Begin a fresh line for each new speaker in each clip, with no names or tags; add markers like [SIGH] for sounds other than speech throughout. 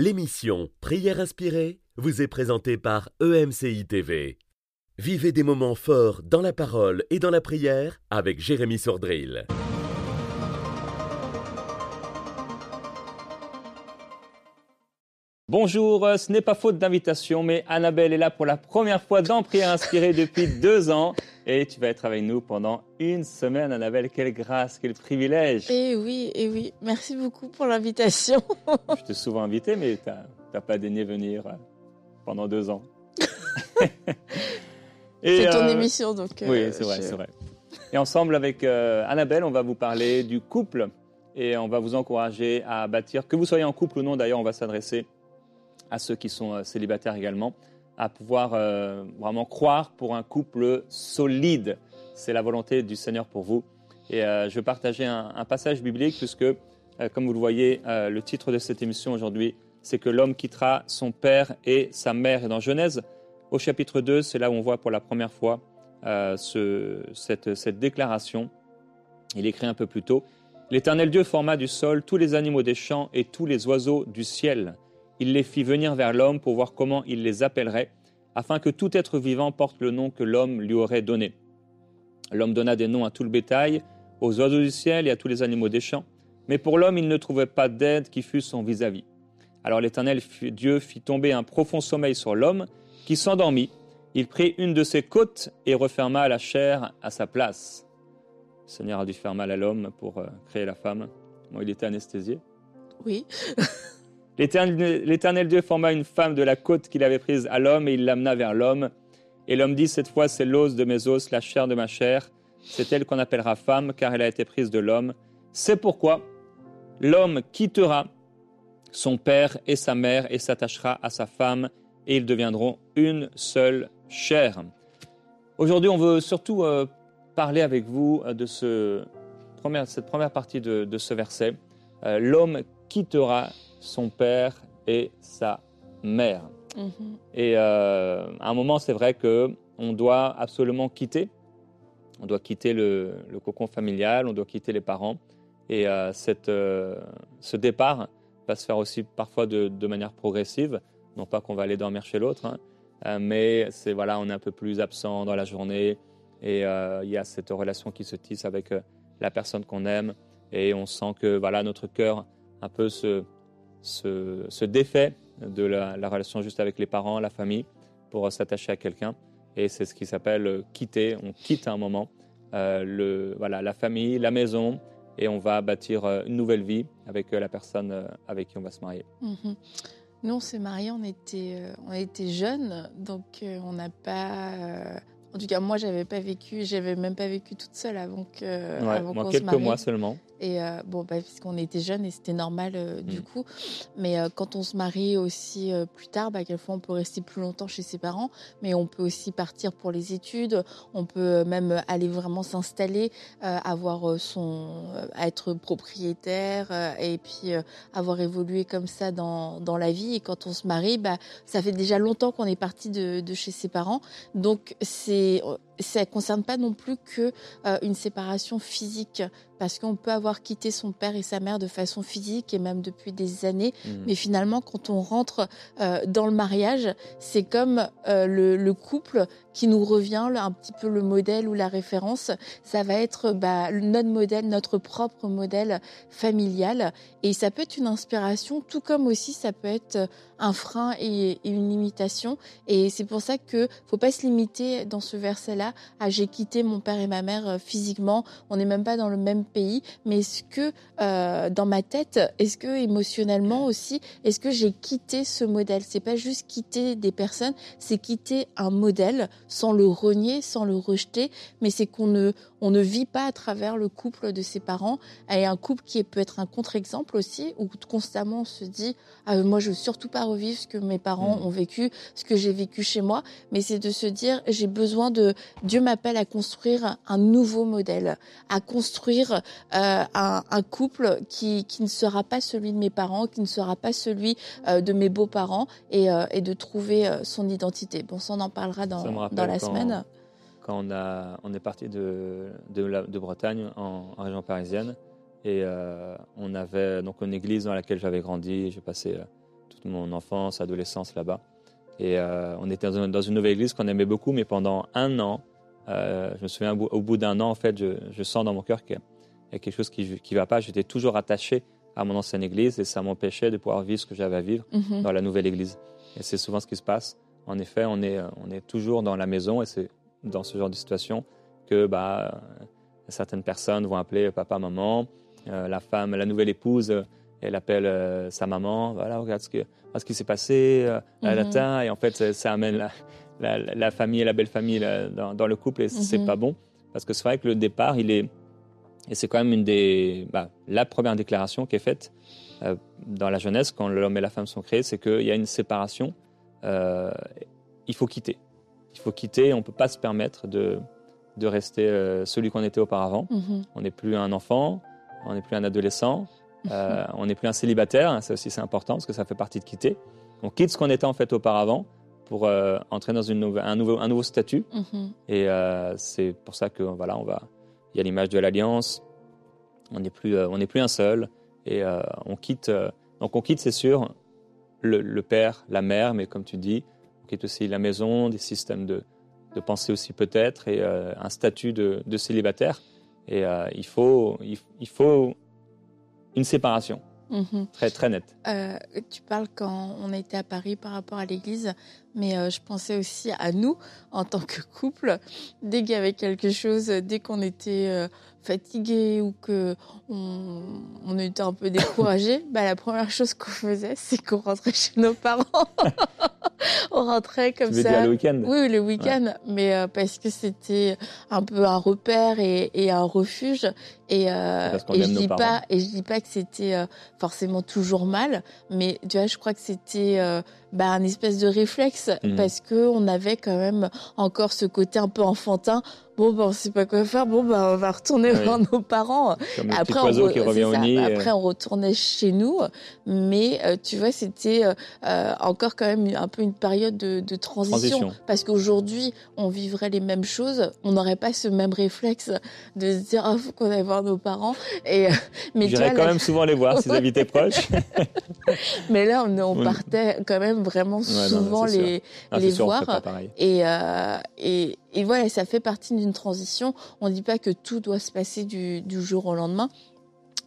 L'émission Prière inspirée vous est présentée par EMCI TV. Vivez des moments forts dans la parole et dans la prière avec Jérémy Sordrill.
Bonjour, euh, ce n'est pas faute d'invitation, mais Annabelle est là pour la première fois dans Prière inspirée depuis deux ans. Et tu vas être avec nous pendant une semaine, Annabelle. Quelle grâce, quel privilège.
Eh oui, eh oui. Merci beaucoup pour l'invitation. [LAUGHS]
Je t'ai souvent invité, mais tu n'as pas daigné venir euh, pendant deux ans. [LAUGHS]
c'est ton euh, émission, donc.
oui, c'est vrai, c'est vrai. Et ensemble avec Annabelle, on va vous parler du couple et on va vous encourager à bâtir, que vous soyez en couple ou non, d'ailleurs, on va s'adresser à ceux qui sont euh, célibataires également, à pouvoir euh, vraiment croire pour un couple solide. C'est la volonté du Seigneur pour vous. Et euh, je vais partager un, passage biblique puisque, comme vous le voyez, le titre de cette émission aujourd'hui, c'est que l'homme quittera son père et sa mère. Et dans Genèse, au chapitre 2, c'est là où on voit pour la première fois ce, cette, cette déclaration. Il écrit un peu plus tôt, L'Éternel Dieu forma du sol tous les animaux des champs et tous les oiseaux du ciel il les fit venir vers l'homme pour voir comment il les appellerait, afin que tout être vivant porte le nom que l'homme lui aurait donné. L'homme donna des noms à tout le bétail, aux oiseaux du ciel et à tous les animaux des champs, mais pour l'homme il ne trouvait pas d'aide qui fût son vis-à-vis. Alors l'Éternel Dieu fit tomber un profond sommeil sur l'homme, qui s'endormit. Il prit une de ses côtes et referma la chair à sa place. Le Seigneur a dû faire mal à l'homme pour euh, créer la femme. Il était anesthésié.
Oui. [LAUGHS]
L'Éternel Dieu forma une femme de la côte qu'il avait prise à l'homme et il l'amena vers l'homme. Et l'homme dit, cette fois c'est l'os de mes os, la chair de ma chair. C'est elle qu'on appellera femme, car elle a été prise de l'homme. C'est pourquoi l'homme quittera son père et sa mère et s'attachera à sa femme, et ils deviendront une seule chair. Aujourd'hui, on veut surtout euh, parler avec vous de ce, cette première partie de, ce verset. Euh, l'homme quittera son père et sa mère. Mhm. Et euh, à un moment, c'est vrai que on doit absolument quitter. On doit quitter le, cocon familial, on doit quitter les parents. Et euh, cette, euh, ce départ va se faire aussi parfois de, manière progressive. Non pas qu'on va aller dormir chez l'autre, hein, mais c'est voilà, on est un peu plus absent dans la journée. Et il y a cette relation qui se tisse avec la personne qu'on aime. Et on sent que voilà, notre cœur un peu se, se, défait de la, relation juste avec les parents, la famille, pour s'attacher à quelqu'un. Et c'est ce qui s'appelle euh, quitter. On quitte à un moment euh, le, voilà, la famille, la maison, et on va bâtir euh, une nouvelle vie avec la personne avec qui on va se marier.
Mhm. Nous, on s'est mariés, on était, on était jeunes, donc on n'a pas en tout cas, moi, j'avais pas vécu, j'avais même pas vécu toute seule avant que.
Ouais, avant moi, quelques mois seulement.
Et euh, bon, bah, puisqu'on était jeunes et c'était normal euh, du mm. coup. Mais euh, quand on se marie aussi plus tard, bah, quelquefois on peut rester plus longtemps chez ses parents, mais on peut aussi partir pour les études. On peut même aller vraiment s'installer, avoir son, être propriétaire et puis avoir évolué comme ça dans, dans la vie. Et quand on se marie, bah, ça fait déjà longtemps qu'on est parti de, de chez ses parents. Donc c'est 我 ça ne concerne pas non plus que euh, une séparation physique, parce qu'on peut avoir quitté son père et sa mère de façon physique et même depuis des années, mmh. mais finalement, quand on rentre euh, dans le mariage, c'est comme euh, le, couple qui nous revient, un petit peu le modèle ou la référence. Ça va être bah, notre modèle, notre propre modèle familial, et ça peut être une inspiration, tout comme aussi ça peut être un frein et, et une limitation. Et c'est pour ça que faut pas se limiter dans ce verset-là ah, j'ai quitté mon père et ma mère euh, physiquement, on n'est même pas dans le même pays, mais est-ce que euh, dans ma tête, est-ce que émotionnellement aussi, est-ce que j'ai quitté ce modèle? C'est pas juste quitter des personnes, c'est quitter un modèle sans le renier, sans le rejeter, mais c'est qu'on ne on ne vit pas à travers le couple de ses parents. Et un couple qui peut être un contre-exemple aussi où constamment on se dit ah, moi je veux surtout pas revivre ce que mes parents mmh. ont vécu, ce que j'ai vécu chez moi, mais c'est de se dire j'ai besoin de Dieu m'appelle à construire un nouveau modèle, à construire euh, un, couple qui, qui, ne sera pas celui de mes parents, qui ne sera pas celui euh, de mes beaux-parents, et, euh, et, de trouver son identité. Bon, ça on en parlera dans, dans la semaine.
Quand on, a, on est parti de, de, de Bretagne en, région parisienne, et on avait donc une église dans laquelle j'avais grandi, j'ai passé toute mon enfance, adolescence là-bas. Et on était dans une, nouvelle église qu'on aimait beaucoup, mais pendant un an, je me souviens, au bout d'un an, en fait, je, sens dans mon cœur qu'il y a quelque chose qui ne va pas. J'étais toujours attaché à mon ancienne église et ça m'empêchait de pouvoir vivre ce que j'avais à vivre mhm. dans la nouvelle église. Et c'est souvent ce qui se passe. En effet, on est, on est toujours dans la maison et c'est dans ce genre de situation que bah, certaines personnes vont appeler papa, maman. Euh, la femme, la nouvelle épouse, elle appelle euh, sa maman. Voilà, regarde ce, que, ce qui s'est passé, euh, mm Et en fait, ça, amène la, la, famille la belle famille dans, dans, le couple et c'est mhm. pas bon. Parce que c'est vrai que le départ, il est. Et c'est quand même une des, bah, la première déclaration qui est faite dans la jeunesse, quand l'homme et la femme sont créés, c'est qu'il y a une séparation. il faut quitter. Il faut quitter. On ne peut pas se permettre de, de rester euh, celui qu'on était auparavant. Mhm. On n'est plus un enfant, on n'est plus un adolescent. [LAUGHS] euh, on n'est plus un célibataire. Ça aussi, c'est important parce que ça fait partie de quitter. On quitte ce qu'on était en fait auparavant pour euh, entrer dans une un, nouveau, un nouveau statut. Mhm. Et c'est pour ça que voilà, on va. Il y a l'image de l'alliance. On n'est plus, on n'est plus un seul. Et on quitte. donc on quitte, c'est sûr, le, le, père, la mère, mais comme tu dis, on quitte aussi la maison, des systèmes de, de penser aussi peut-être, et euh, un statut de, célibataire. Et euh, il, faut, il, faut une séparation. Mhm. Très, très nette.
Euh, tu parles quand on était à Paris par rapport à l'église, mais je pensais aussi à nous en tant que couple. Dès qu'il y avait quelque chose, dès qu'on était fatigué ou que on, était un peu découragé, [LAUGHS] bah, la première chose qu'on faisait, c'est qu'on rentrait chez nos parents. [LAUGHS] on rentrait comme tu ça.
le week-end?
Oui, le week-end, mais euh, parce que c'était un peu un repère et, et un refuge. Et, euh, et je dis pas, et je dis pas que c'était euh, forcément toujours mal, mais tu vois, je crois que c'était euh, bah, un espèce de réflexe mhm. parce que on avait quand même encore ce côté un peu enfantin bon ben on sait pas quoi faire. Bon ben on va retourner voir nos parents.
Après on, qui revient au nid,
après on retournait chez nous. Mais euh, tu vois c'était euh, encore quand même un peu une période de, de transition, parce qu'aujourd'hui on vivrait les mêmes choses. On n'aurait pas ce même réflexe de se dire ah faut qu'on aille voir nos parents. Et
euh, mais j'irais quand même souvent les voir s'ils habitaient proches. [LAUGHS]
Mais là on, on partait quand même vraiment souvent les ah, les voir. et, et et voilà, ça fait partie d'une transition. On ne dit pas que tout doit se passer du, jour au lendemain.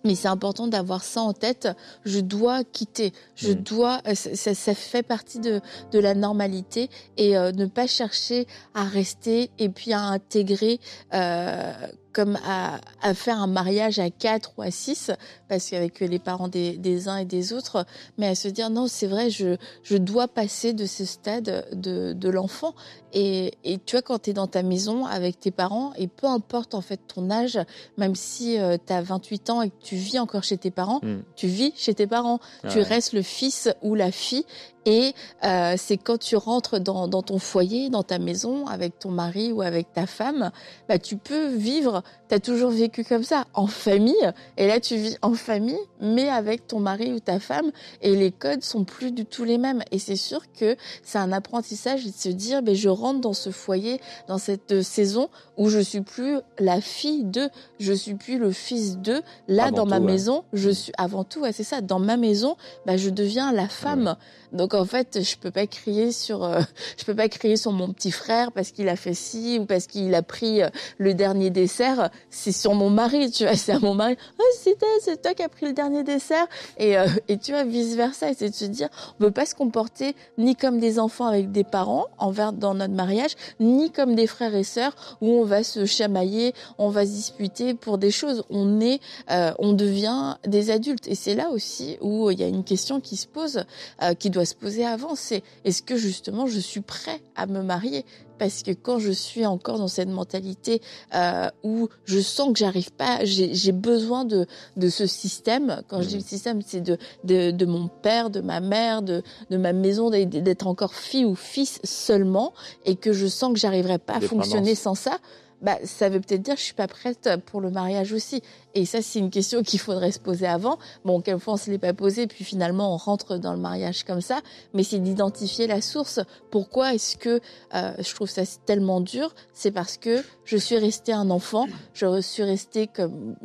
Mais c'est important d'avoir ça en tête. Je dois quitter. Je mm. dois. Euh, ça, fait partie de, la normalité et euh, ne pas chercher à rester et puis à intégrer euh, comme à, à, faire un mariage à quatre ou à six, parce qu'avec les parents des, des, uns et des autres, mais à se dire non, c'est vrai, je, je dois passer de ce stade de, de l'enfant. Et, et, tu vois, quand tu es dans ta maison avec tes parents, et peu importe en fait ton âge, même si euh, tu as 28 ans et que tu vis encore chez tes parents, hmm. tu vis chez tes parents. tu restes le fils ou la fille et euh, c'est quand tu rentres dans, dans, ton foyer, dans ta maison, avec ton mari ou avec ta femme, bah, tu peux vivre, tu as toujours vécu comme ça, en famille. Et là, tu vis en famille, mais avec ton mari ou ta femme. Et les codes sont plus du tout les mêmes. Et c'est sûr que c'est un apprentissage de se dire, ben, je rentre dans ce foyer, dans cette saison où je suis plus la fille de, je suis plus le fils de. Là, dans ma maison, je suis, avant tout, c'est ça, dans ma maison, bah, je deviens la femme. Donc en fait, je peux pas crier sur, euh, [LAUGHS] je peux pas crier sur mon petit frère parce qu'il a fait ci ou parce qu'il a pris euh, le dernier dessert. C'est sur mon mari, tu vois, [LAUGHS] c'est à mon mari. Oh, c'est toi, c'est toi qui as pris le dernier dessert. Et euh, et tu vois vice versa. Et c'est de se dire, on peut pas se comporter ni comme des enfants avec des parents envers dans notre mariage, ni comme des frères et sœurs où on va se chamailler, on va se disputer pour des choses. On est, on devient des adultes. Et c'est là aussi où il y a une question qui se pose, qui doit se poser avant, c'est est-ce que justement je suis prêt à me marier? Parce que quand je suis encore dans cette mentalité euh, où je sens que j'arrive pas, j'ai besoin de, de ce système. Quand je dis le système, c'est de, de, de, mon père, de ma mère, de, de ma maison, d'être encore fille ou fils seulement, et que je sens que j'arriverai pas à fonctionner sans ça bah, ça veut peut-être dire que je suis pas prête pour le mariage aussi. Et ça, c'est une question [LAUGHS] qu'il faudrait se poser avant. Bon, quelquefois, on se l'est pas posé, puis finalement, on rentre dans le mariage comme ça. Mais c'est d'identifier la source. Pourquoi est-ce que euh, je trouve ça tellement dur? C'est parce que je suis restée un enfant, je suis restée comme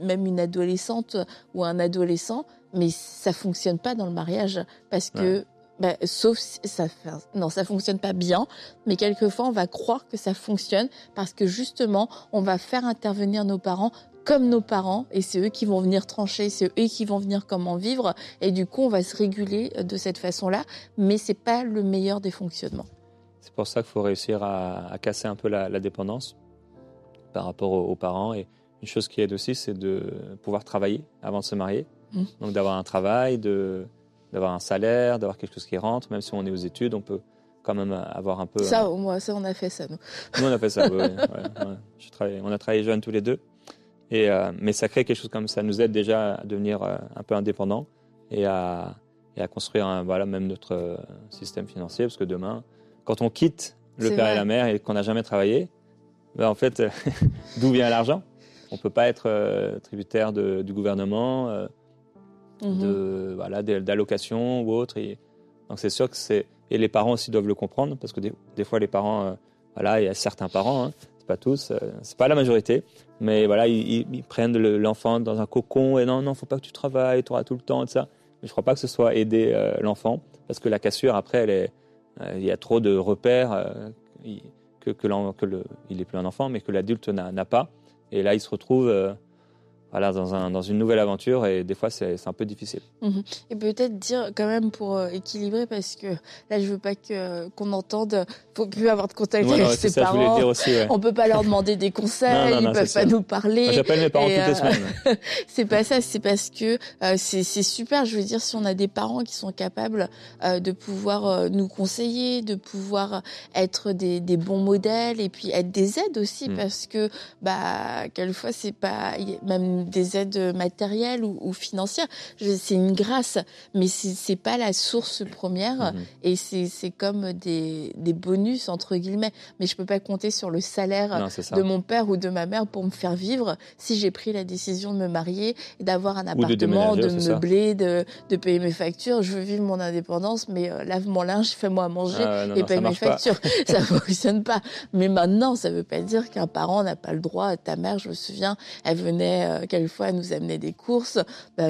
même une adolescente ou un adolescent mais ça fonctionne pas dans le mariage parce que bah, sauf si ça non, ça fonctionne pas bien, mais quelquefois on va croire que ça fonctionne parce que justement on va faire intervenir nos parents comme nos parents et c'est eux qui vont venir trancher, c'est eux qui vont venir comment vivre et du coup on va se réguler de cette façon-là, mais c'est pas le meilleur des fonctionnements.
C'est pour ça qu'il faut réussir à, casser un peu la, dépendance par rapport aux, parents et une chose qui aide aussi c'est de pouvoir travailler avant de se marier, mmh. donc d'avoir un travail, de d'avoir un salaire, d'avoir quelque chose qui rentre, même si on est aux études, on peut quand même avoir un peu.
Ça, au moins, ça, on a fait ça, nous.
Nous, on a fait ça, oui. [LAUGHS] on a travaillé jeunes tous les deux. Et, euh, mais ça crée quelque chose comme ça, nous aide déjà à devenir euh, un peu indépendants et à, et à construire un, voilà, même notre euh, système financier, parce que demain, quand on quitte le père et la mère et qu'on n'a jamais travaillé, ben en fait, [LAUGHS] d'où vient l'argent? On ne peut pas être tributaire de, du gouvernement Mhm. de voilà d'allocation ou autre. Et, donc c'est sûr que c'est et les parents aussi doivent le comprendre parce que des, des fois les parents euh, voilà il y a certains parents hein, c'est pas tous euh, c'est pas la majorité mais voilà ils, ils, prennent l'enfant dans un cocon et non non faut pas que tu travailles tu auras tout le temps et ça mais je crois pas que ce soit aider euh, l'enfant parce que la cassure après elle est il y a trop de repères que que, que le, il est plus un enfant mais que l'adulte n'a pas et là il se retrouve voilà, dans, un, dans une nouvelle aventure et des fois c'est un peu difficile.
Mhm. Et peut-être dire quand même pour euh, équilibrer parce que là je veux pas que qu'on entende faut plus avoir de contact avec ses parents. Aussi, ouais. On peut pas leur demander des [LAUGHS] conseils, ils peuvent pas nous parler.
J'appelle mes parents toutes les euh, semaines. [LAUGHS]
c'est pas ça, c'est parce que euh, c'est super. Je veux dire si on a des parents qui sont capables de pouvoir nous conseiller, de pouvoir être des, des, bons modèles et puis être des aides aussi mm. parce que bah quelquefois c'est pas même des aides matérielles ou, financières. C'est une grâce, mais c'est pas la source première. Mhm. Et c'est comme des, des, bonus entre guillemets. Mais je peux pas compter sur le salaire de mon père ou de ma mère pour me faire vivre si j'ai pris la décision de me marier d'avoir un appartement, de, meubler, de, de, payer mes factures. Je veux vivre mon indépendance, mais euh, lave mon linge, fais-moi à manger ah et paye mes factures. [LAUGHS] ça fonctionne pas. Mais maintenant, ça veut pas dire qu'un parent n'a pas le droit. Ta mère, je me souviens, elle venait euh, quelquefois elle nous amenait des courses. Bah,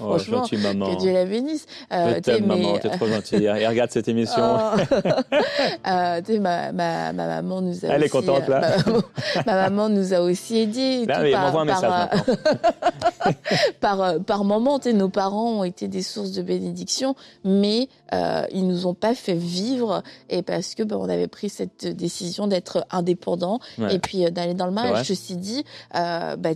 oh, franchement, que Dieu la bénisse.
Euh, maman, t'es trop gentille. Et regarde cette émission. Oh. [LAUGHS]
euh, ma, ma, ma, maman nous a
Elle
aussi,
est contente là.
Euh, [LAUGHS] ma, maman nous a aussi aidés.
Bah, oui, par, un message
par, [LAUGHS] par, euh, par moment, nos parents ont été des sources de bénédiction, mais euh, ils nous ont pas fait vivre et parce que bah, on avait pris cette décision d'être indépendant et puis d'aller dans le mariage. Ceci dit, euh, bah,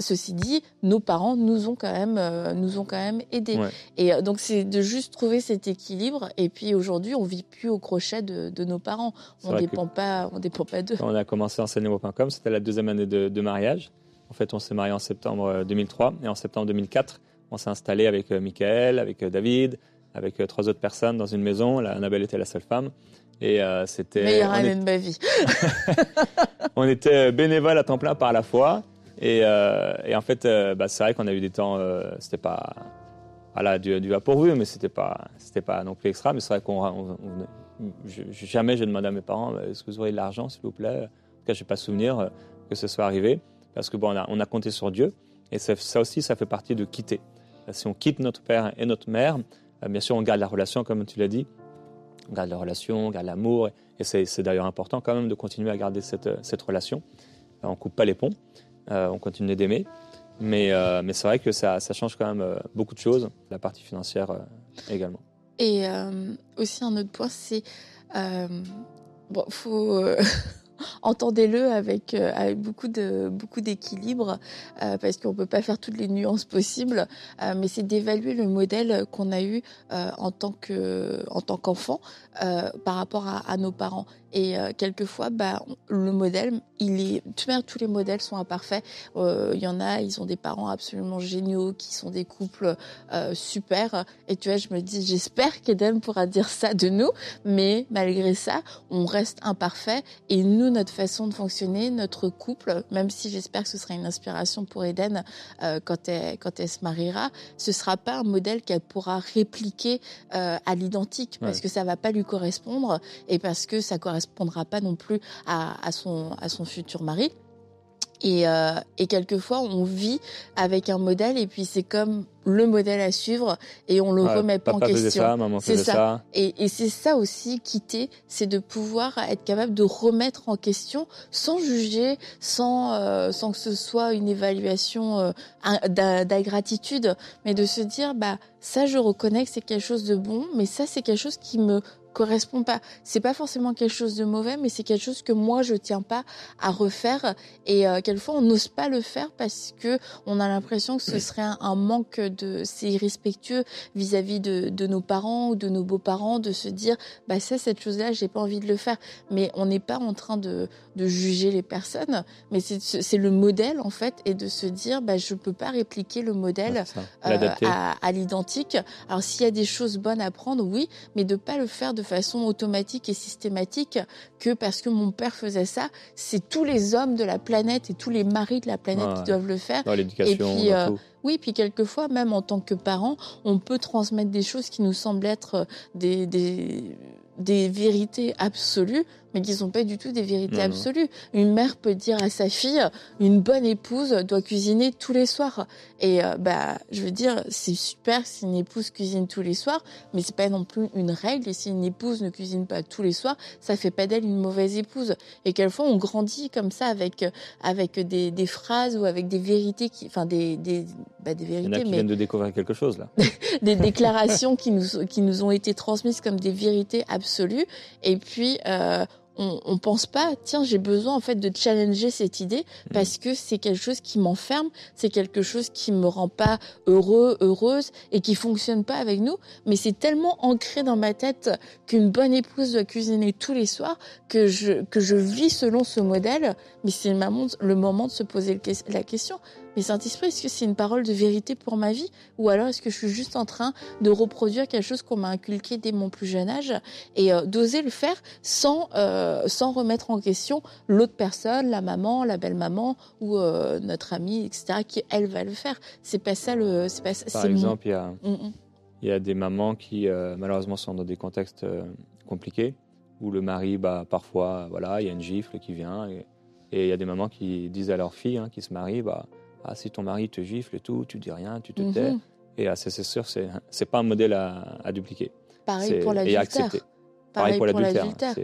Ceci dit, nos parents nous ont quand même, euh, nous ont quand même aidés. Et euh, donc c'est de juste trouver cet équilibre. Et puis aujourd'hui, on vit plus au crochet de, nos parents. On dépend pas, on dépend pas d'eux.
on a commencé enseignement.com, c'était la deuxième année de, mariage. En fait, on s'est marié en septembre 2003 euh, et en septembre 2004, on s'est installé avec Michael, avec David, avec trois autres personnes dans une maison. La Annabelle était la seule femme. Et c'était.
Meilleure année de ma vie. [LAUGHS]
on était bénévoles à temps plein par la foi. Et, euh, et en fait, euh, bah, c'est vrai qu'on a eu des temps, euh, c'était pas voilà, du, du pourvu, mais c'était pas, c'était pas non plus extra. Mais c'est vrai qu'on, jamais j'ai demandé à mes parents, est-ce que vous aurez de l'argent, s'il vous plaît? En tout cas, je n'ai pas souvenir que ce soit arrivé, parce que bon, on a, compté sur Dieu, et ça, aussi, ça fait partie de quitter. Si on quitte notre père et notre mère, bien sûr, on garde la relation, comme tu l'as dit, on garde la relation, on garde l'amour, et c'est d'ailleurs important quand même de continuer à garder cette, cette relation. On coupe pas les ponts. Euh, on continue d'aimer. Mais, euh, mais c'est vrai que ça, ça, change quand même euh, beaucoup de choses, la partie financière également.
Et aussi un autre point, c'est bon, faut [LAUGHS] entendez-le avec, avec beaucoup de beaucoup d'équilibre parce qu'on peut pas faire toutes les nuances possibles mais c'est d'évaluer le modèle qu'on a eu en tant que en tant qu'enfant par rapport à, à, nos parents et euh, quelquefois, bah, le modèle, il est. tous les modèles sont imparfaits. Euh, il y en a, ils ont des parents absolument géniaux, qui sont des couples euh, super. Et tu vois, je me dis, j'espère qu'Eden pourra dire ça de nous. Mais malgré ça, on reste imparfait. Et nous, notre façon de fonctionner, notre couple, même si j'espère que ce sera une inspiration pour Eden quand elle quand elle se mariera, ce sera pas un modèle qu'elle pourra répliquer à l'identique parce que ça va pas lui correspondre et parce que ça correspond correspondra pas non plus à, son, à son futur mari. Et, euh, et quelquefois, on vit avec un modèle et puis c'est comme le modèle à suivre et on le
Ouais,
remet pas en question.
ça, maman
C'est
faisait
ça.
ça.
Et, et c'est ça aussi, quitter, c'est de pouvoir être capable de remettre en question sans juger, sans, euh, sans que ce soit une évaluation euh, un- d'a- d'ingratitude, mais de se dire, bah, ça, je reconnais que c'est quelque chose de bon, mais ça, c'est quelque chose qui me correspond pas. C'est pas forcément quelque chose de mauvais, mais c'est quelque chose que moi, je tiens pas à refaire. Et euh, quelquefois, on n'ose pas le faire parce que on a l'impression que ce serait un, un manque de, c'est irrespectueux vis-à-vis de, de nos parents ou de nos beaux-parents de se dire bah ça cette chose-là j'ai pas envie de le faire mais on n'est pas en train de, de juger les personnes mais c'est le modèle en fait et de se dire bah je peux pas répliquer le modèle euh, à, à l'identique. Alors s'il y a des choses bonnes à prendre, oui, mais de pas le faire de façon automatique et systématique que parce que mon père faisait ça, c'est tous les hommes de la planète et tous les maris de la planète
Ouais,
qui doivent le faire.
Dans l'éducation,
puis,
dans
euh. Oui, puis quelquefois, même en tant que parent, on peut transmettre des choses qui nous semblent être euh, des, des, des vérités absolues, mais qui sont pas du tout des vérités
Non, non.
absolues. Une mère peut dire à sa fille, une bonne épouse doit cuisiner tous les soirs. Et euh, bah, je veux dire, c'est super si une épouse cuisine tous les soirs, mais c'est pas non plus une règle. Et si une épouse ne cuisine pas tous les soirs, ça fait pas d'elle une mauvaise épouse. Et quelquefois, on grandit comme ça avec avec des, des phrases ou avec des vérités qui, enfin des des, bah, des
Il y en a
vérités,
qui
mais
viennent de découvrir quelque chose là. [LAUGHS]
des déclarations qui nous, qui nous ont été transmises comme des vérités absolues. Et puis, euh, on, on pense pas, tiens, j'ai besoin en fait de challenger cette idée parce que c'est quelque chose qui m'enferme, c'est quelque chose qui me rend pas heureux, heureuse et qui fonctionne pas avec nous. Mais c'est tellement ancré dans ma tête qu'une bonne épouse doit cuisiner tous les soirs que je, que je vis selon ce modèle. Mais c'est le moment, le moment de se poser la question. Mais Saint-Esprit, est-ce que c'est une parole de vérité pour ma vie? Ou alors est-ce que je suis juste en train de reproduire quelque chose qu'on m'a inculqué dès mon plus jeune âge? Et euh, d'oser le faire sans euh, sans remettre en question l'autre personne, la maman, la belle-maman ou euh, notre amie, etc. qui elle va le faire. C'est pas ça le, c'est pas ça.
Par exemple, il y a,
Mm, mm.
y a des mamans qui malheureusement sont dans des contextes compliqués où le mari, bah, parfois, voilà, il y a une gifle qui vient et, et il y a des mamans qui disent à leur fille hein, qui se marie, bah, ah, si ton mari te gifle et tout, tu dis rien, tu te
Mhm.
tais. Et ça, c'est sûr, c'est pas un modèle à, à dupliquer.
Pareil pour
à
l'adultère. Pareil pour
l'adultère.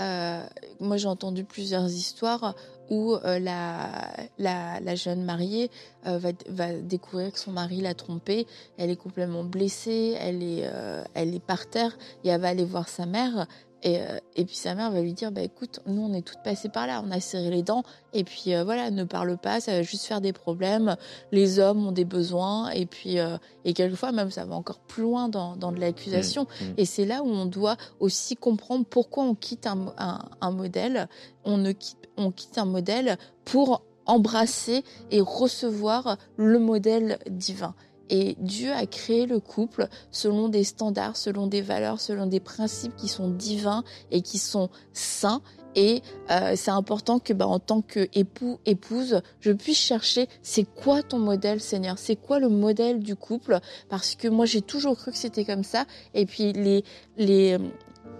Euh, moi, j'ai entendu plusieurs histoires où euh, la, la, la jeune mariée euh, va, va découvrir que son mari l'a trompée. Elle est complètement blessée, elle est, elle est par terre et elle va aller voir sa mère. Et, euh, et puis sa mère va lui dire bah écoute nous on est toutes passées par là on a serré les dents et puis euh, voilà ne parle pas ça va juste faire des problèmes les hommes ont des besoins et puis euh, et quelquefois même ça va encore plus loin dans, dans de l'accusation
Mm, mm.
et c'est là où on doit aussi comprendre pourquoi on quitte un, un, un modèle. On, ne quitte, on quitte un modèle pour embrasser et recevoir le modèle divin. Et Dieu a créé le couple selon des standards, selon des valeurs, selon des principes qui sont divins et qui sont saints. Et euh, c'est important que, bah, en tant que époux, épouse, je puisse chercher c'est quoi ton modèle, Seigneur? C'est quoi le modèle du couple? Parce que moi, j'ai toujours cru que c'était comme ça. Et puis les les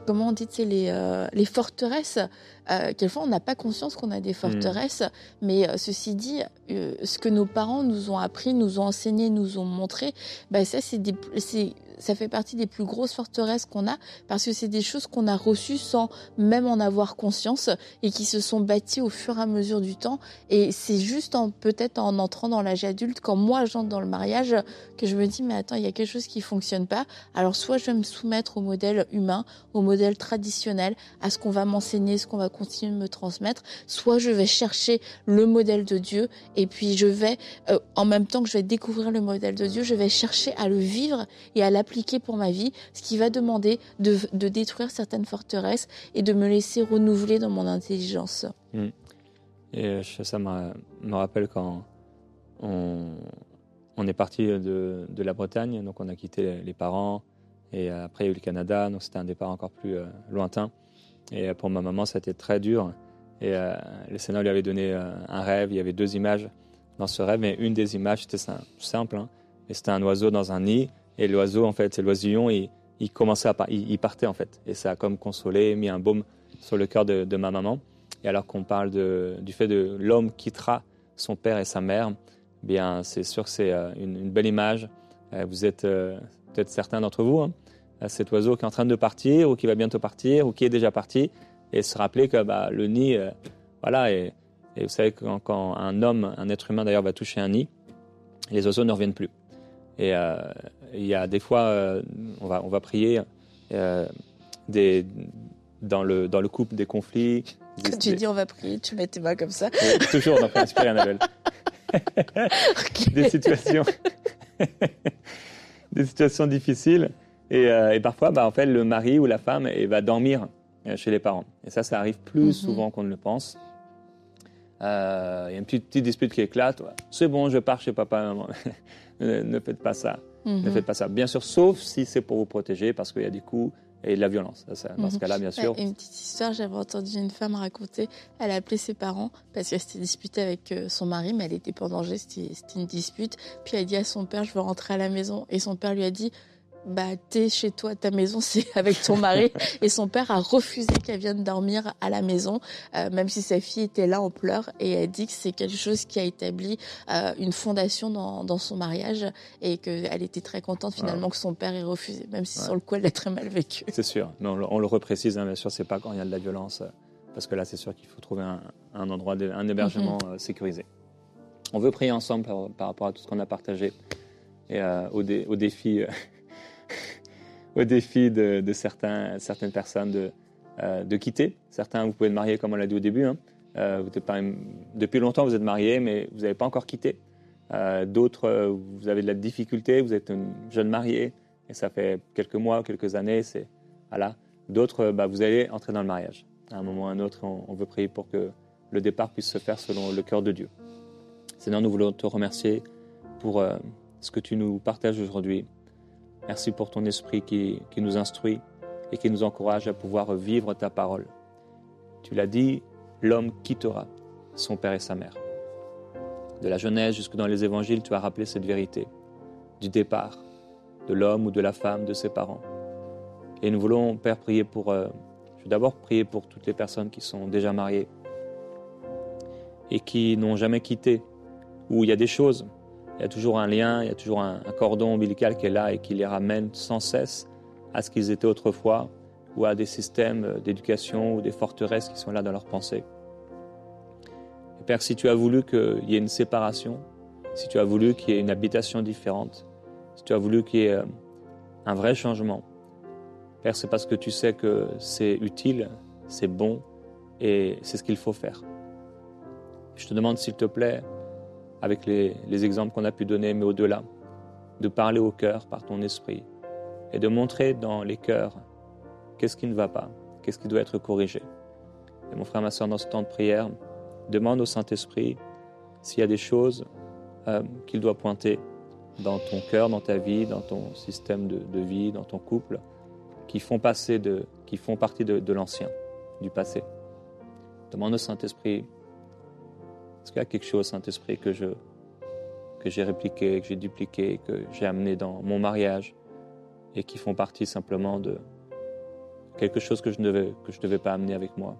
comment on dit, les euh, les forteresses. Euh, quelquefois, on n'a pas conscience qu'on a des forteresses, mais euh, ceci dit, ce que nos parents nous ont appris, nous ont enseigné, nous ont montré, bah ça, c'est ça fait partie des plus grosses forteresses qu'on a parce que c'est des choses qu'on a reçues sans même en avoir conscience et qui se sont bâties au fur et à mesure du temps. Et c'est juste en peut-être en entrant dans l'âge adulte, quand moi j'entre dans le mariage, que je me dis mais attends, il y a quelque chose qui fonctionne pas. Alors soit je vais me soumettre au modèle humain, au modèle traditionnel, à ce qu'on va m'enseigner, ce qu'on va continuer de me transmettre, soit je vais chercher le modèle de Dieu et puis je vais euh, en même temps que je vais découvrir le modèle de Dieu, je vais chercher à le vivre et à l'appliquer pour ma vie, ce qui va demander de, de détruire certaines forteresses et de me laisser renouveler dans mon intelligence.
Et euh, ça me, me rappelle quand on, on est parti de, de la Bretagne, donc on a quitté les, parents, et après il y a eu le Canada, donc c'était un départ encore plus euh, lointain. Et euh, pour ma maman, ça a été très dur. Et euh, le Seigneur lui avait donné un rêve, il y avait deux images dans ce rêve, mais une des images, c'était sim- simple, hein, et c'était un oiseau dans un nid, et l'oiseau, en fait, c'est l'oisillon, il, commençait à il, partait, en fait. Et ça a comme consolé, mis un baume sur le cœur de, ma maman. Et alors qu'on parle du fait de l'homme quittera son père et sa mère, bien c'est sûr que c'est une, belle image. vous êtes peut-être certains d'entre vous, hein, cet oiseau qui est en train de partir ou qui va bientôt partir ou qui est déjà parti, et se rappeler que bah, le nid, voilà, et, et, vous savez quand, quand, un homme, un être humain d'ailleurs va toucher un nid, les oiseaux ne reviennent plus. Et il y a des fois, on, va, on va prier des, dans le, dans le couple des conflits.
Quand tu dis on va prier, tu mets tes mains comme ça.
toujours dans Inspirer Annabelle. [LAUGHS] Des situations. des situations difficiles. Et, euh, et parfois, bah, en fait, le mari ou la femme et va dormir euh, chez les parents. Et ça, ça arrive plus mhm. souvent qu'on ne le pense. Euh, il y a une petite, dispute qui éclate. C'est bon, je pars chez papa et maman. [LAUGHS] ne, faites pas ça. Ne mhm. faites pas ça. Bien sûr, sauf si c'est pour vous protéger, parce qu'il y a des coups et de la violence. dans ce mhm. cas-là, bien sûr.
une petite histoire, j'avais entendu une femme raconter, elle a appelé ses parents parce qu'elle s'était disputée avec euh, son mari, mais elle était pas en danger, c'était une dispute. Puis elle a dit à son père, je veux rentrer à la maison. Et son père lui a dit, bah t'es chez toi, ta maison [LAUGHS] c'est avec ton mari [LAUGHS] et son père a refusé qu'elle vienne dormir à la maison, euh, même si sa fille était là en pleurs et elle dit que c'est quelque chose qui a établi euh, une fondation dans, dans, son mariage et qu'elle était très contente finalement que son père ait refusé, même si sur le coup elle l'a très mal vécu.
C'est sûr, mais on, le reprécise, hein, bien sûr, c'est pas quand il y a de la violence, euh, parce que là c'est sûr qu'il faut trouver un, un endroit, un hébergement mhm. sécurisé. On veut prier ensemble par, rapport à tout ce qu'on a partagé et au, au défi au défi de, certains, certaines personnes de, euh, de, quitter. Certains, vous pouvez être mariés, comme on l'a dit au début. Hein. Euh, depuis longtemps, vous êtes mariés, mais vous n'avez pas encore quitté. Euh, d'autres, vous avez de la difficulté, vous êtes une jeune mariée, et ça fait quelques mois, quelques années. Voilà. D'autres, bah, vous allez entrer dans le mariage. À un moment ou à un autre, on, veut prier pour que le départ puisse se faire selon le cœur de Dieu. Seigneur, nous voulons te remercier pour ce que tu nous partages aujourd'hui. Merci pour ton esprit qui, nous instruit et qui nous encourage à pouvoir vivre ta parole. Tu l'as dit, l'homme quittera son père et sa mère. De la Genèse jusque dans les évangiles, tu as rappelé cette vérité du départ de l'homme ou de la femme, de ses parents. Et nous voulons, Père, prier pour... Euh, je vais d'abord prier pour toutes les personnes qui sont déjà mariées et qui n'ont jamais quitté, où il y a des choses il y a toujours un lien, il y a toujours un, cordon ombilical qui est là et qui les ramène sans cesse à ce qu'ils étaient autrefois ou à des systèmes d'éducation ou des forteresses qui sont là dans leurs pensées. Père, si tu as voulu qu'il y ait une séparation, si tu as voulu qu'il y ait une habitation différente, si tu as voulu qu'il y ait euh, un vrai changement, Père, c'est parce que tu sais que c'est utile, c'est bon et c'est ce qu'il faut faire. Je te demande, s'il te plaît, avec les, exemples qu'on a pu donner, mais au-delà, de parler au cœur par ton esprit et de montrer dans les cœurs qu'est-ce qui ne va pas, qu'est-ce qui doit être corrigé. Et mon frère, ma soeur, dans ce temps de prière, demande au Saint-Esprit s'il y a des choses euh, qu'il doit pointer dans ton cœur, dans ta vie, dans ton système de, vie, dans ton couple, qui font, passer qui font partie de l'ancien, du passé. Demande au Saint-Esprit est-ce qu'il y a quelque chose, Saint-Esprit, que je que j'ai répliqué, que j'ai dupliqué, que j'ai amené dans mon mariage et qui font partie simplement de quelque chose que je ne devais, que je devais pas amener avec moi?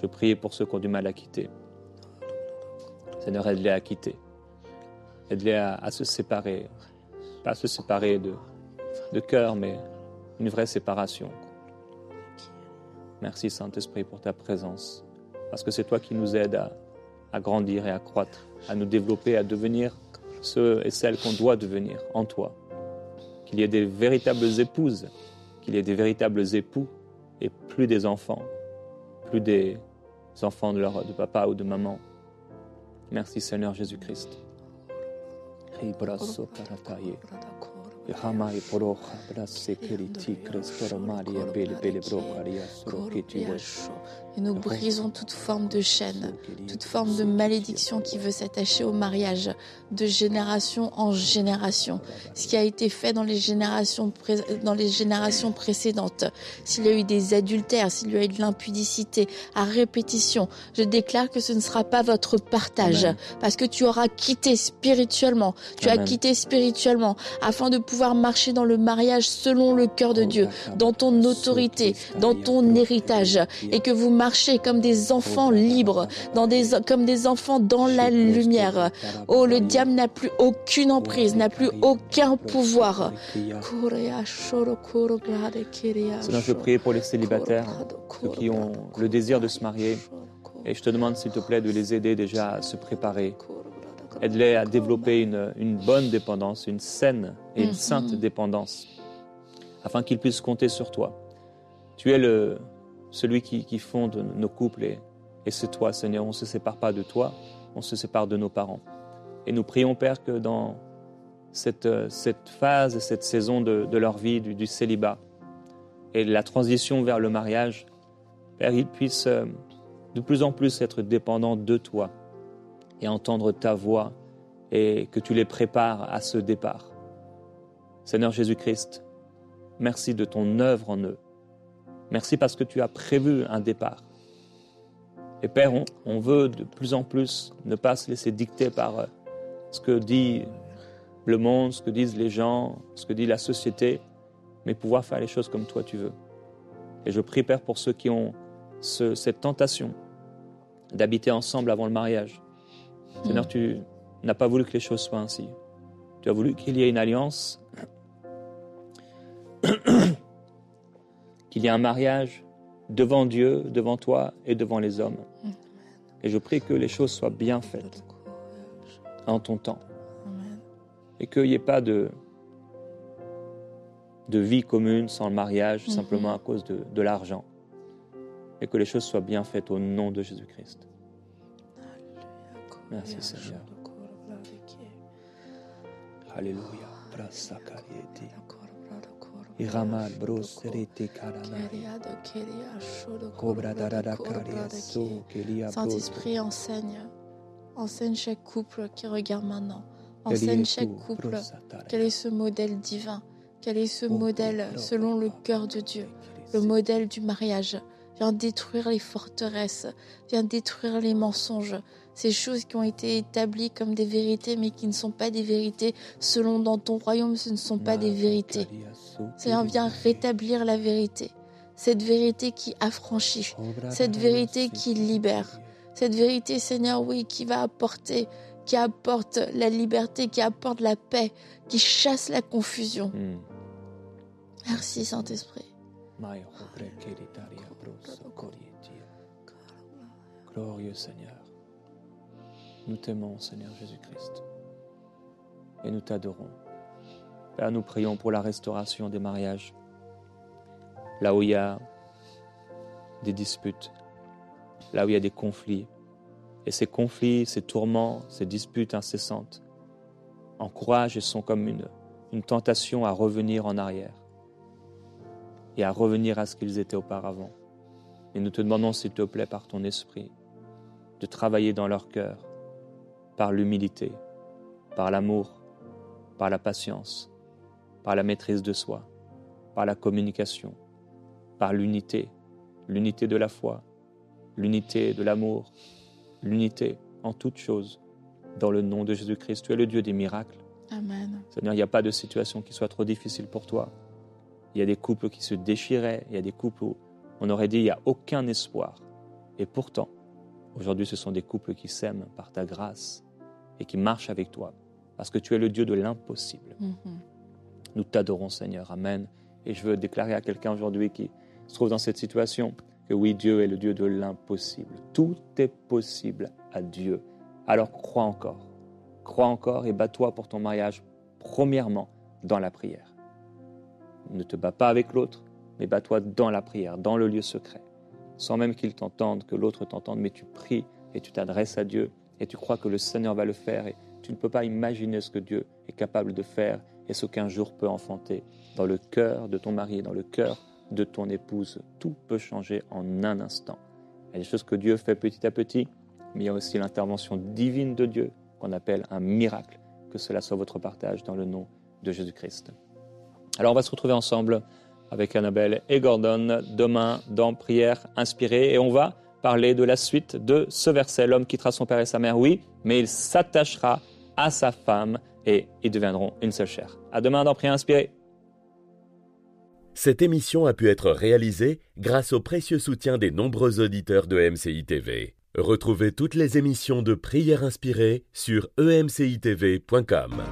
Je prie pour ceux qui ont du mal à quitter. Seigneur, aide-les à quitter. Aide-les à, se séparer. Pas se séparer de, de cœur, mais une vraie séparation. Merci Saint-Esprit pour ta présence, parce que c'est toi qui nous aides à, à grandir et à croître, à nous développer, à devenir ceux et celles qu'on doit devenir en toi. Qu'il y ait des véritables épouses, qu'il y ait des véritables époux et plus des enfants, plus des enfants de, leur, de papa ou de maman. Merci Seigneur Jésus-Christ.
Et nous brisons toute forme de chaîne, toute forme de malédiction qui veut s'attacher au mariage de génération en génération. Ce qui a été fait dans les générations, dans les générations précédentes. S'il y a eu des adultères, s'il y a eu de l'impudicité à répétition, je déclare que ce ne sera pas votre partage. Parce que tu auras quitté spirituellement. Tu as quitté spirituellement afin de pouvoir pouvoir marcher dans le mariage selon le cœur de Dieu, dans ton autorité, dans ton héritage, et que vous marchez comme des enfants libres, comme des enfants dans la lumière. Oh, le diable n'a plus aucune emprise, n'a plus aucun pouvoir.
Seigneur, je prie pour les célibataires, ceux qui ont le désir de se marier. Et je te demande, s'il te plaît, de les aider déjà à se préparer. Aide-les à développer une, une, bonne dépendance, une saine et une sainte dépendance, afin qu'ils puissent compter sur toi. Tu es le, celui qui, qui fonde nos couples et, et c'est toi, Seigneur. On ne se sépare pas de toi, on se sépare de nos parents. Et nous prions, Père, que dans cette, cette phase, cette saison de, de leur vie, du, du, célibat, et la transition vers le mariage, Père, ils puissent euh, de plus en plus être dépendants de toi et entendre ta voix et que tu les prépares à ce départ. Seigneur Jésus-Christ, merci de ton œuvre en eux. Merci parce que tu as prévu un départ. Et Père, on, veut de plus en plus ne pas se laisser dicter par euh, ce que dit le monde, ce que disent les gens, ce que dit la société, mais pouvoir faire les choses comme toi tu veux. Et je prie, Père, pour ceux qui ont ce, cette tentation d'habiter ensemble avant le mariage. Seigneur, tu n'as pas voulu que les choses soient ainsi. Tu as voulu qu'il y ait une alliance, [CLEARS THROAT] qu'il y ait un mariage devant Dieu, devant toi et devant les hommes. Et je prie que les choses soient bien faites en ton temps. Et qu'il n'y ait pas de, de vie commune sans le mariage, mm -hmm. simplement à cause de, de l'argent. Et que les choses soient bien faites au nom de Jésus-Christ. Merci Seigneur. Alléluia. Iramal broserete
Saint-Esprit enseigne, enseigne chaque couple qui regarde maintenant. Enseigne chaque couple. quel est ce modèle divin, quel est ce modèle selon le cœur de Dieu, le modèle du mariage. Viens détruire les forteresses, viens détruire les mensonges, ces choses qui ont été établies comme des vérités, mais qui ne sont pas des vérités selon dans ton royaume, ce ne sont pas des vérités. Seigneur, viens rétablir la vérité, cette vérité qui affranchit, cette vérité qui libère, cette vérité, Seigneur, oui, qui va apporter, qui apporte la liberté, qui apporte la paix, qui chasse la confusion. Mm. Merci, Saint-Esprit.
Glorieux Seigneur. Nous t'aimons, Seigneur Jésus-Christ. Et nous t'adorons. Père, nous prions pour la restauration des mariages. Là où il y a des disputes, là où il y a des conflits. Et ces conflits, ces tourments, ces disputes incessantes encouragent et sont comme une, une tentation à revenir en arrière et à revenir à ce qu'ils étaient auparavant. Et nous te demandons, s'il te plaît, par ton esprit, de travailler dans leur cœur, par l'humilité, par l'amour, par la patience, par la maîtrise de soi, par la communication, par l'unité, l'unité de la foi, l'unité de l'amour, l'unité en toutes choses, dans le nom de Jésus-Christ. Tu es le Dieu des miracles.
Amen.
Seigneur, il n'y a pas de situation qui soit trop difficile pour toi. Il y a des couples qui se déchiraient, il y a des couples où on aurait dit il n'y a aucun espoir. Et pourtant, aujourd'hui, ce sont des couples qui s'aiment par ta grâce et qui marchent avec toi, parce que tu es le Dieu de l'impossible. Mm -hmm. Nous t'adorons, Seigneur. Amen. Et je veux déclarer à quelqu'un aujourd'hui qui se trouve dans cette situation que oui, Dieu est le Dieu de l'impossible. Tout est possible à Dieu. Alors crois encore. Crois encore et bats-toi pour ton mariage, premièrement dans la prière. Ne te bats pas avec l'autre, mais bats-toi dans la prière, dans le lieu secret, sans même qu'il t'entende, que l'autre t'entende, mais tu pries et tu t'adresses à Dieu et tu crois que le Seigneur va le faire et tu ne peux pas imaginer ce que Dieu est capable de faire et ce qu'un jour peut enfanter dans le cœur de ton mari, dans le cœur de ton épouse. Tout peut changer en un instant. Il y a des choses que Dieu fait petit à petit, mais il y a aussi l'intervention divine de Dieu qu'on appelle un miracle. Que cela soit votre partage dans le nom de Jésus-Christ. Alors on va se retrouver ensemble avec Annabelle et Gordon demain dans Prière inspirée et on va parler de la suite de ce verset. L'homme quittera son père et sa mère, oui, mais il s'attachera à sa femme et ils deviendront une seule chair. À demain dans Prière inspirée.
Cette émission a pu être réalisée grâce au précieux soutien des nombreux auditeurs de MCI TV. Retrouvez toutes les émissions de Prière inspirée sur emcitv.com.